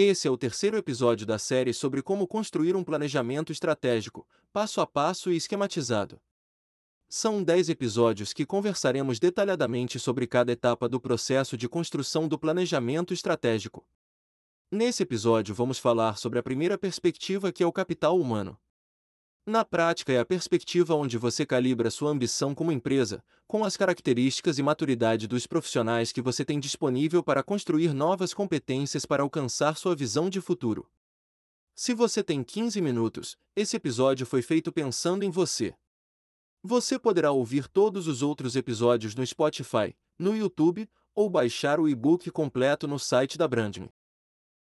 Esse é o terceiro episódio da série sobre como construir um planejamento estratégico, passo a passo e esquematizado. São dez episódios que conversaremos detalhadamente sobre cada etapa do processo de construção do planejamento estratégico. Nesse episódio, vamos falar sobre a primeira perspectiva, que é o capital humano. Na prática, é a perspectiva onde você calibra sua ambição como empresa, com as características e maturidade dos profissionais que você tem disponível para construir novas competências para alcançar sua visão de futuro. Se você tem 15 minutos, esse episódio foi feito pensando em você. Você poderá ouvir todos os outros episódios no Spotify, no YouTube ou baixar o e-book completo no site da Brandme.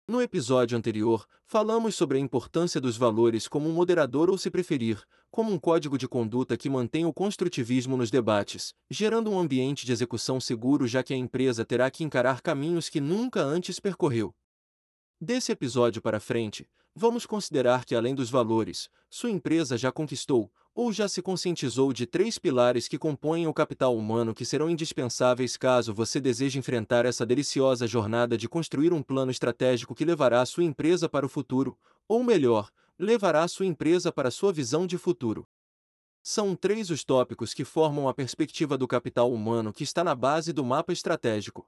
No episódio anterior, falamos sobre a importância dos valores como um moderador ou, se preferir, como um código de conduta que mantém o construtivismo nos debates, gerando um ambiente de execução seguro já que a empresa terá que encarar caminhos que nunca antes percorreu. Desse episódio para frente, vamos considerar que além dos valores, sua empresa já conquistou, ou já se conscientizou de três pilares que compõem o capital humano que serão indispensáveis caso você deseje enfrentar essa deliciosa jornada de construir um plano estratégico que levará sua empresa para o futuro, ou melhor, levará sua empresa para sua visão de futuro. São três os tópicos que formam a perspectiva do capital humano que está na base do mapa estratégico.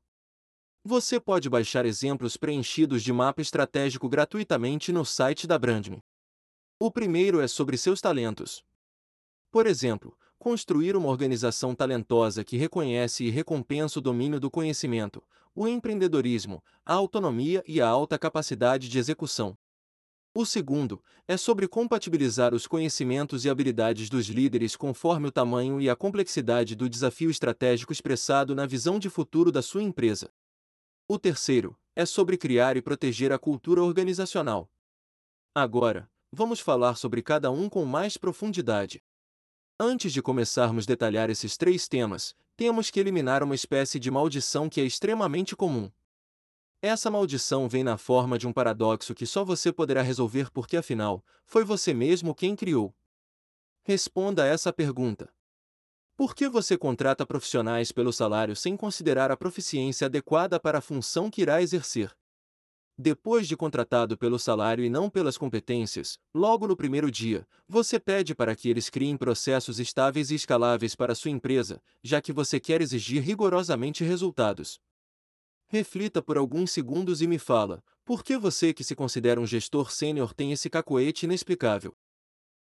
Você pode baixar exemplos preenchidos de mapa estratégico gratuitamente no site da Brandme. O primeiro é sobre seus talentos. Por exemplo, construir uma organização talentosa que reconhece e recompensa o domínio do conhecimento, o empreendedorismo, a autonomia e a alta capacidade de execução. O segundo é sobre compatibilizar os conhecimentos e habilidades dos líderes conforme o tamanho e a complexidade do desafio estratégico expressado na visão de futuro da sua empresa. O terceiro é sobre criar e proteger a cultura organizacional. Agora, vamos falar sobre cada um com mais profundidade. Antes de começarmos a detalhar esses três temas, temos que eliminar uma espécie de maldição que é extremamente comum. Essa maldição vem na forma de um paradoxo que só você poderá resolver porque, afinal, foi você mesmo quem criou. Responda a essa pergunta. Por que você contrata profissionais pelo salário sem considerar a proficiência adequada para a função que irá exercer? Depois de contratado pelo salário e não pelas competências, logo no primeiro dia, você pede para que eles criem processos estáveis e escaláveis para sua empresa, já que você quer exigir rigorosamente resultados. Reflita por alguns segundos e me fala, por que você que se considera um gestor sênior tem esse cacoete inexplicável?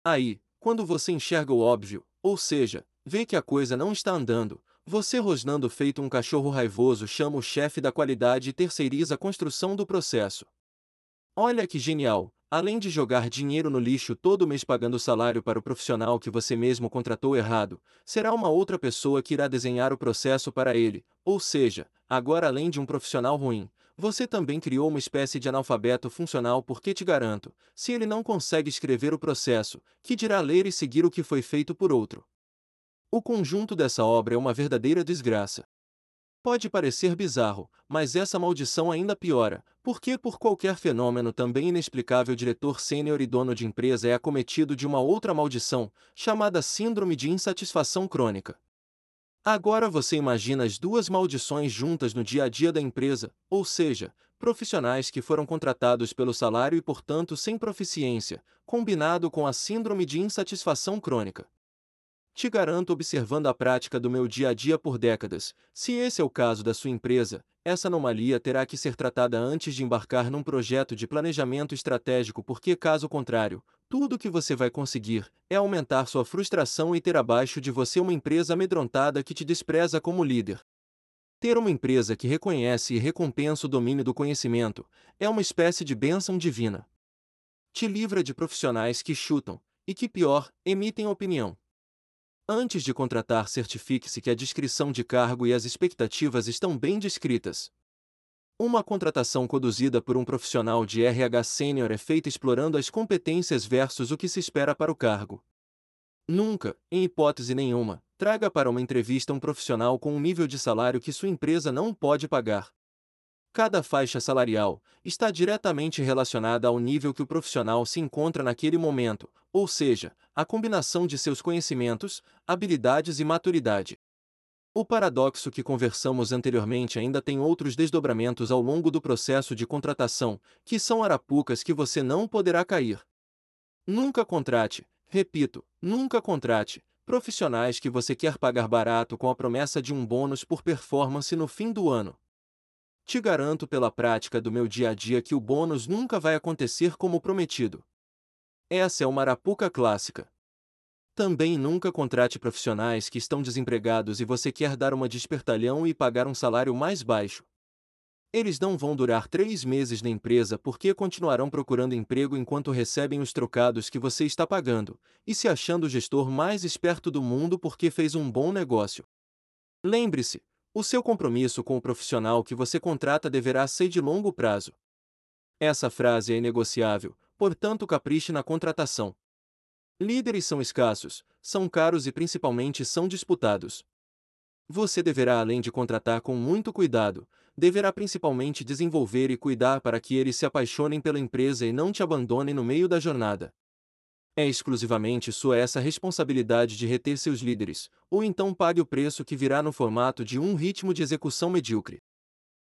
Aí, quando você enxerga o óbvio, ou seja, vê que a coisa não está andando, você rosnando feito um cachorro raivoso chama o chefe da qualidade e terceiriza a construção do processo. Olha que genial! Além de jogar dinheiro no lixo todo mês pagando salário para o profissional que você mesmo contratou errado, será uma outra pessoa que irá desenhar o processo para ele, ou seja, agora além de um profissional ruim, você também criou uma espécie de analfabeto funcional porque te garanto, se ele não consegue escrever o processo, que dirá ler e seguir o que foi feito por outro. O conjunto dessa obra é uma verdadeira desgraça. Pode parecer bizarro, mas essa maldição ainda piora, porque por qualquer fenômeno também inexplicável diretor sênior e dono de empresa é acometido de uma outra maldição, chamada síndrome de insatisfação crônica. Agora você imagina as duas maldições juntas no dia a dia da empresa, ou seja, profissionais que foram contratados pelo salário e portanto sem proficiência, combinado com a síndrome de insatisfação crônica. Te garanto observando a prática do meu dia a dia por décadas, se esse é o caso da sua empresa, essa anomalia terá que ser tratada antes de embarcar num projeto de planejamento estratégico porque caso contrário, tudo o que você vai conseguir é aumentar sua frustração e ter abaixo de você uma empresa amedrontada que te despreza como líder. Ter uma empresa que reconhece e recompensa o domínio do conhecimento é uma espécie de bênção divina. Te livra de profissionais que chutam e que pior, emitem opinião. Antes de contratar, certifique-se que a descrição de cargo e as expectativas estão bem descritas. Uma contratação conduzida por um profissional de RH sênior é feita explorando as competências versus o que se espera para o cargo. Nunca, em hipótese nenhuma, traga para uma entrevista um profissional com um nível de salário que sua empresa não pode pagar. Cada faixa salarial está diretamente relacionada ao nível que o profissional se encontra naquele momento, ou seja, a combinação de seus conhecimentos, habilidades e maturidade. O paradoxo que conversamos anteriormente ainda tem outros desdobramentos ao longo do processo de contratação, que são arapucas que você não poderá cair. Nunca contrate, repito, nunca contrate, profissionais que você quer pagar barato com a promessa de um bônus por performance no fim do ano. Te garanto pela prática do meu dia a dia que o bônus nunca vai acontecer como prometido. Essa é uma arapuca clássica. Também nunca contrate profissionais que estão desempregados e você quer dar uma despertalhão e pagar um salário mais baixo. Eles não vão durar três meses na empresa porque continuarão procurando emprego enquanto recebem os trocados que você está pagando, e se achando o gestor mais esperto do mundo porque fez um bom negócio. Lembre-se, o seu compromisso com o profissional que você contrata deverá ser de longo prazo. Essa frase é inegociável, portanto capriche na contratação. Líderes são escassos, são caros e principalmente são disputados. Você deverá, além de contratar com muito cuidado, deverá principalmente desenvolver e cuidar para que eles se apaixonem pela empresa e não te abandonem no meio da jornada. É exclusivamente sua essa responsabilidade de reter seus líderes, ou então pague o preço que virá no formato de um ritmo de execução medíocre.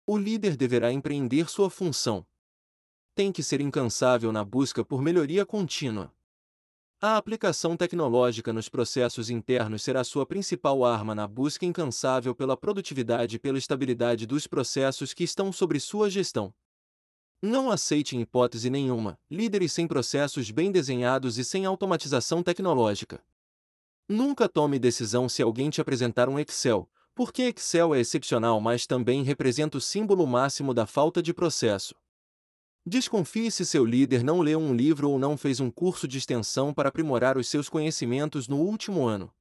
O líder deverá empreender sua função. Tem que ser incansável na busca por melhoria contínua. A aplicação tecnológica nos processos internos será sua principal arma na busca incansável pela produtividade e pela estabilidade dos processos que estão sob sua gestão. Não aceite em hipótese nenhuma líderes sem processos bem desenhados e sem automatização tecnológica. Nunca tome decisão se alguém te apresentar um Excel, porque Excel é excepcional, mas também representa o símbolo máximo da falta de processo. Desconfie se seu líder não leu um livro ou não fez um curso de extensão para aprimorar os seus conhecimentos no último ano.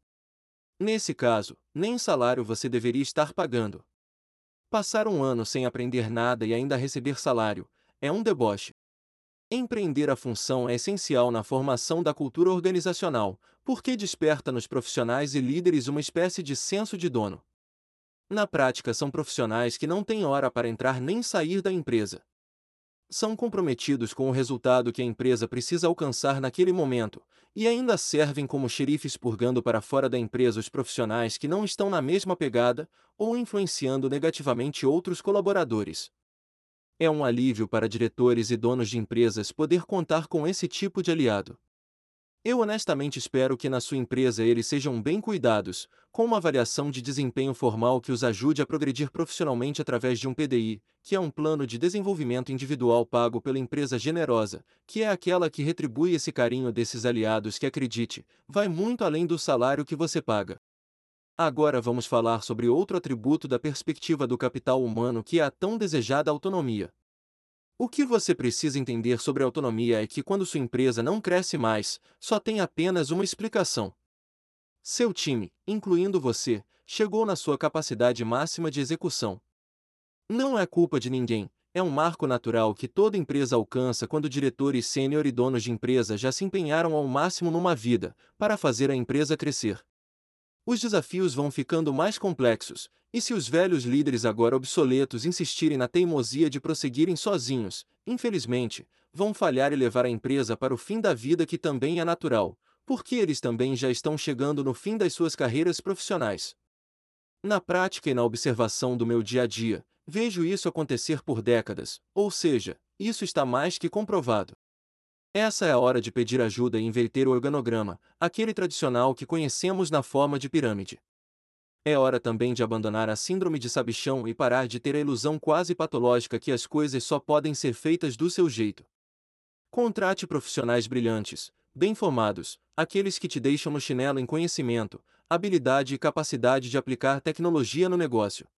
Nesse caso, nem salário você deveria estar pagando. Passar um ano sem aprender nada e ainda receber salário é um deboche. Empreender a função é essencial na formação da cultura organizacional, porque desperta nos profissionais e líderes uma espécie de senso de dono. Na prática, são profissionais que não têm hora para entrar nem sair da empresa são comprometidos com o resultado que a empresa precisa alcançar naquele momento, e ainda servem como xerifes purgando para fora da empresa os profissionais que não estão na mesma pegada ou influenciando negativamente outros colaboradores. É um alívio para diretores e donos de empresas poder contar com esse tipo de aliado. Eu honestamente espero que na sua empresa eles sejam bem cuidados, com uma avaliação de desempenho formal que os ajude a progredir profissionalmente através de um PDI, que é um plano de desenvolvimento individual pago pela empresa generosa, que é aquela que retribui esse carinho desses aliados que acredite, vai muito além do salário que você paga. Agora vamos falar sobre outro atributo da perspectiva do capital humano que é a tão desejada autonomia. O que você precisa entender sobre autonomia é que quando sua empresa não cresce mais, só tem apenas uma explicação. Seu time, incluindo você, chegou na sua capacidade máxima de execução. Não é culpa de ninguém, é um marco natural que toda empresa alcança quando diretores sênior e donos de empresa já se empenharam ao máximo numa vida, para fazer a empresa crescer. Os desafios vão ficando mais complexos, e se os velhos líderes agora obsoletos insistirem na teimosia de prosseguirem sozinhos, infelizmente, vão falhar e levar a empresa para o fim da vida que também é natural, porque eles também já estão chegando no fim das suas carreiras profissionais. Na prática e na observação do meu dia a dia, vejo isso acontecer por décadas, ou seja, isso está mais que comprovado. Essa é a hora de pedir ajuda e inverter o organograma, aquele tradicional que conhecemos na forma de pirâmide. É hora também de abandonar a síndrome de sabichão e parar de ter a ilusão quase patológica que as coisas só podem ser feitas do seu jeito. Contrate profissionais brilhantes, bem formados, aqueles que te deixam no chinelo em conhecimento, habilidade e capacidade de aplicar tecnologia no negócio.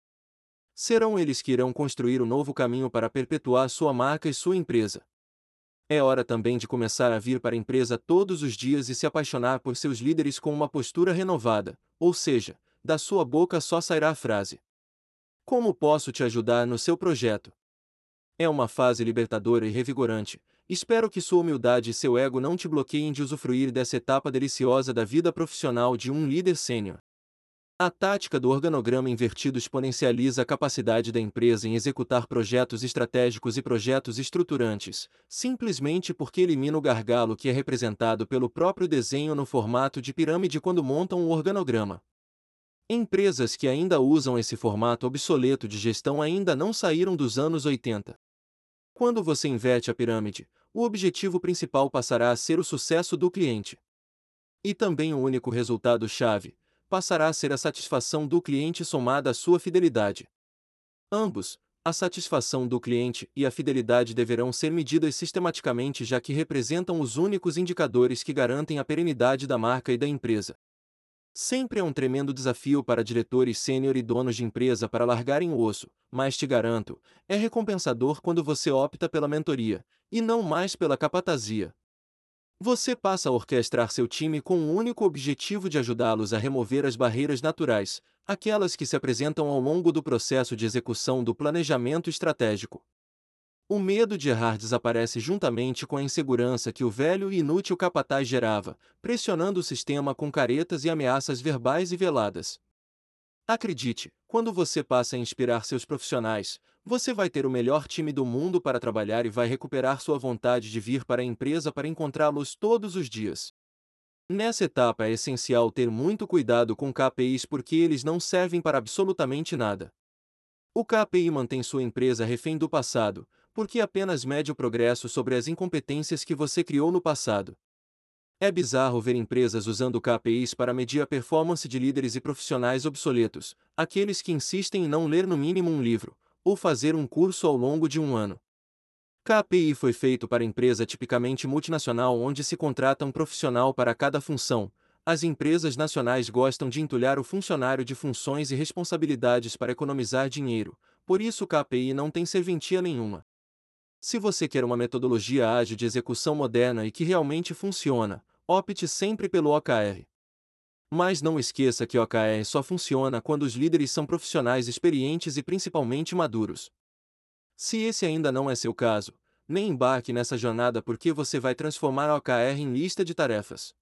Serão eles que irão construir o um novo caminho para perpetuar sua marca e sua empresa. É hora também de começar a vir para a empresa todos os dias e se apaixonar por seus líderes com uma postura renovada, ou seja, da sua boca só sairá a frase: Como posso te ajudar no seu projeto? É uma fase libertadora e revigorante. Espero que sua humildade e seu ego não te bloqueiem de usufruir dessa etapa deliciosa da vida profissional de um líder sênior. A tática do organograma invertido exponencializa a capacidade da empresa em executar projetos estratégicos e projetos estruturantes, simplesmente porque elimina o gargalo que é representado pelo próprio desenho no formato de pirâmide quando montam um organograma. Empresas que ainda usam esse formato obsoleto de gestão ainda não saíram dos anos 80. Quando você inverte a pirâmide, o objetivo principal passará a ser o sucesso do cliente. E também o único resultado-chave passará a ser a satisfação do cliente somada à sua fidelidade. Ambos, a satisfação do cliente e a fidelidade deverão ser medidas sistematicamente, já que representam os únicos indicadores que garantem a perenidade da marca e da empresa. Sempre é um tremendo desafio para diretores sênior e donos de empresa para largarem o osso, mas te garanto, é recompensador quando você opta pela mentoria, e não mais pela capatazia. Você passa a orquestrar seu time com o único objetivo de ajudá-los a remover as barreiras naturais, aquelas que se apresentam ao longo do processo de execução do planejamento estratégico. O medo de errar desaparece juntamente com a insegurança que o velho e inútil capataz gerava, pressionando o sistema com caretas e ameaças verbais e veladas. Acredite, quando você passa a inspirar seus profissionais, você vai ter o melhor time do mundo para trabalhar e vai recuperar sua vontade de vir para a empresa para encontrá-los todos os dias. Nessa etapa é essencial ter muito cuidado com KPIs porque eles não servem para absolutamente nada. O KPI mantém sua empresa refém do passado, porque apenas mede o progresso sobre as incompetências que você criou no passado. É bizarro ver empresas usando KPIs para medir a performance de líderes e profissionais obsoletos, aqueles que insistem em não ler no mínimo um livro, ou fazer um curso ao longo de um ano. KPI foi feito para empresa tipicamente multinacional onde se contrata um profissional para cada função. As empresas nacionais gostam de entulhar o funcionário de funções e responsabilidades para economizar dinheiro, por isso KPI não tem serventia nenhuma. Se você quer uma metodologia ágil de execução moderna e que realmente funciona, opte sempre pelo OKR. Mas não esqueça que OKR só funciona quando os líderes são profissionais experientes e principalmente maduros. Se esse ainda não é seu caso, nem embarque nessa jornada porque você vai transformar OKR em lista de tarefas.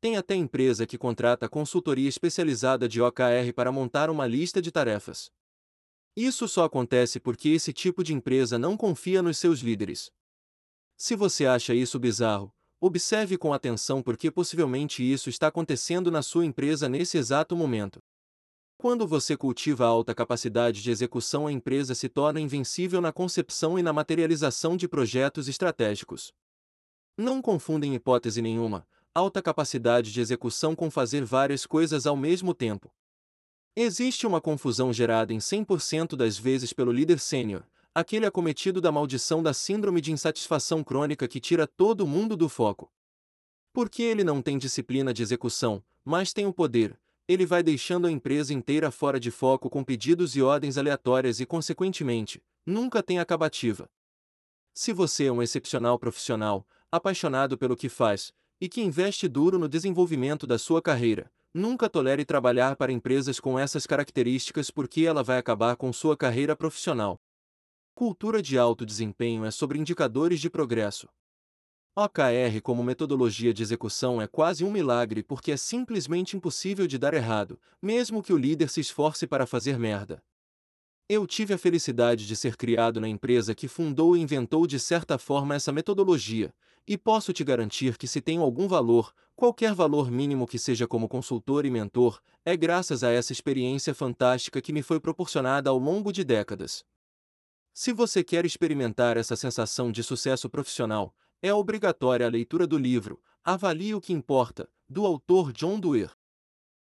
Tem até empresa que contrata consultoria especializada de OKR para montar uma lista de tarefas. Isso só acontece porque esse tipo de empresa não confia nos seus líderes. Se você acha isso bizarro, observe com atenção porque possivelmente isso está acontecendo na sua empresa nesse exato momento. Quando você cultiva alta capacidade de execução, a empresa se torna invencível na concepção e na materialização de projetos estratégicos. Não confundem hipótese nenhuma, alta capacidade de execução com fazer várias coisas ao mesmo tempo. Existe uma confusão gerada em 100% das vezes pelo líder sênior, aquele acometido da maldição da síndrome de insatisfação crônica que tira todo mundo do foco. Porque ele não tem disciplina de execução, mas tem o poder, ele vai deixando a empresa inteira fora de foco com pedidos e ordens aleatórias e, consequentemente, nunca tem acabativa. Se você é um excepcional profissional, apaixonado pelo que faz, e que investe duro no desenvolvimento da sua carreira, Nunca tolere trabalhar para empresas com essas características porque ela vai acabar com sua carreira profissional. Cultura de alto desempenho é sobre indicadores de progresso. OKR como metodologia de execução é quase um milagre porque é simplesmente impossível de dar errado, mesmo que o líder se esforce para fazer merda. Eu tive a felicidade de ser criado na empresa que fundou e inventou de certa forma essa metodologia, e posso te garantir que se tenho algum valor, qualquer valor mínimo que seja como consultor e mentor, é graças a essa experiência fantástica que me foi proporcionada ao longo de décadas. Se você quer experimentar essa sensação de sucesso profissional, é obrigatória a leitura do livro Avalie o que Importa, do autor John Doerr.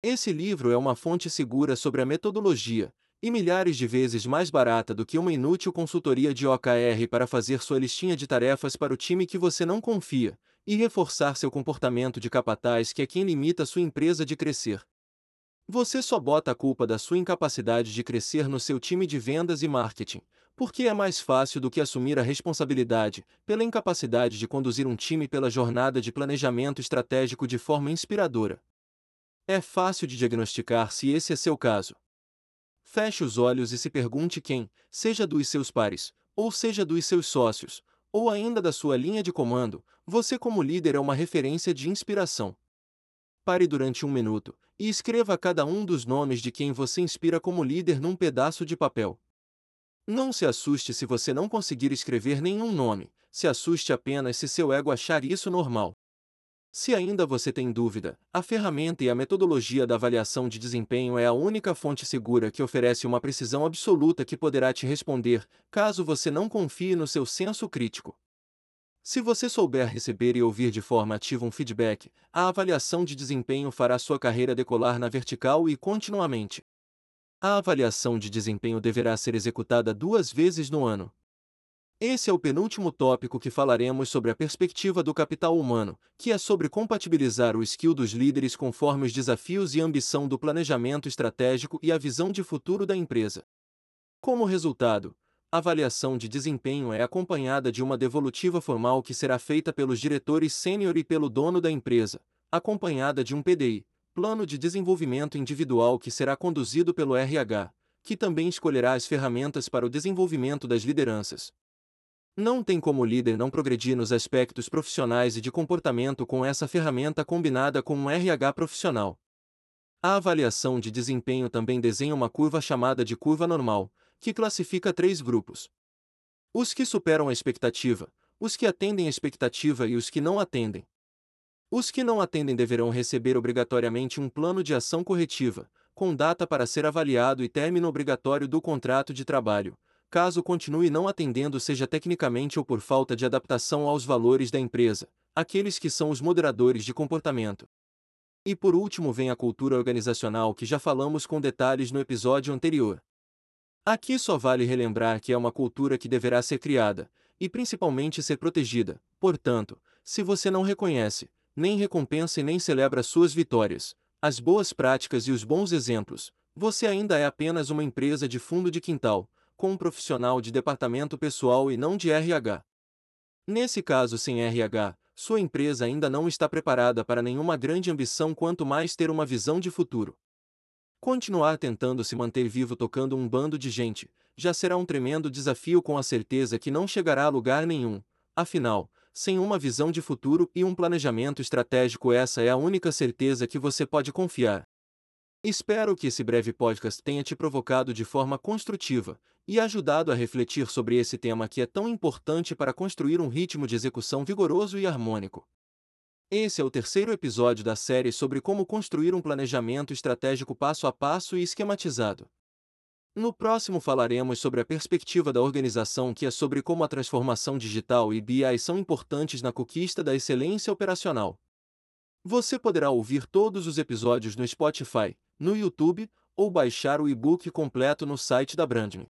Esse livro é uma fonte segura sobre a metodologia, e milhares de vezes mais barata do que uma inútil consultoria de OKR para fazer sua listinha de tarefas para o time que você não confia, e reforçar seu comportamento de capataz que é quem limita sua empresa de crescer. Você só bota a culpa da sua incapacidade de crescer no seu time de vendas e marketing, porque é mais fácil do que assumir a responsabilidade pela incapacidade de conduzir um time pela jornada de planejamento estratégico de forma inspiradora. É fácil de diagnosticar se esse é seu caso. Feche os olhos e se pergunte quem, seja dos seus pares, ou seja dos seus sócios, ou ainda da sua linha de comando, você como líder é uma referência de inspiração. Pare durante um minuto e escreva cada um dos nomes de quem você inspira como líder num pedaço de papel. Não se assuste se você não conseguir escrever nenhum nome, se assuste apenas se seu ego achar isso normal. Se ainda você tem dúvida, a ferramenta e a metodologia da avaliação de desempenho é a única fonte segura que oferece uma precisão absoluta que poderá te responder, caso você não confie no seu senso crítico. Se você souber receber e ouvir de forma ativa um feedback, a avaliação de desempenho fará sua carreira decolar na vertical e continuamente. A avaliação de desempenho deverá ser executada duas vezes no ano, esse é o penúltimo tópico que falaremos sobre a perspectiva do capital humano, que é sobre compatibilizar o skill dos líderes conforme os desafios e ambição do planejamento estratégico e a visão de futuro da empresa. Como resultado, a avaliação de desempenho é acompanhada de uma devolutiva formal que será feita pelos diretores sênior e pelo dono da empresa, acompanhada de um PDI, Plano de Desenvolvimento Individual que será conduzido pelo RH, que também escolherá as ferramentas para o desenvolvimento das lideranças. Não tem como o líder não progredir nos aspectos profissionais e de comportamento com essa ferramenta combinada com um RH profissional. A avaliação de desempenho também desenha uma curva chamada de curva normal, que classifica três grupos: os que superam a expectativa, os que atendem a expectativa e os que não atendem. Os que não atendem deverão receber obrigatoriamente um plano de ação corretiva, com data para ser avaliado e término obrigatório do contrato de trabalho, caso continue não atendendo seja tecnicamente ou por falta de adaptação aos valores da empresa, aqueles que são os moderadores de comportamento. E por último vem a cultura organizacional que já falamos com detalhes no episódio anterior. Aqui só vale relembrar que é uma cultura que deverá ser criada, e principalmente ser protegida, portanto, se você não reconhece, nem recompensa e nem celebra suas vitórias, as boas práticas e os bons exemplos, você ainda é apenas uma empresa de fundo de quintal, com um profissional de departamento pessoal e não de RH. Nesse caso sem RH, sua empresa ainda não está preparada para nenhuma grande ambição quanto mais ter uma visão de futuro. Continuar tentando se manter vivo tocando um bando de gente, já será um tremendo desafio com a certeza que não chegará a lugar nenhum. Afinal, sem uma visão de futuro e um planejamento estratégico, essa é a única certeza que você pode confiar. Espero que esse breve podcast tenha te provocado de forma construtiva, e ajudado a refletir sobre esse tema que é tão importante para construir um ritmo de execução vigoroso e harmônico. Esse é o terceiro episódio da série sobre como construir um planejamento estratégico passo a passo e esquematizado. No próximo falaremos sobre a perspectiva da organização, que é sobre como a transformação digital e BI são importantes na conquista da excelência operacional. Você poderá ouvir todos os episódios no Spotify, no YouTube ou baixar o e-book completo no site da Branding.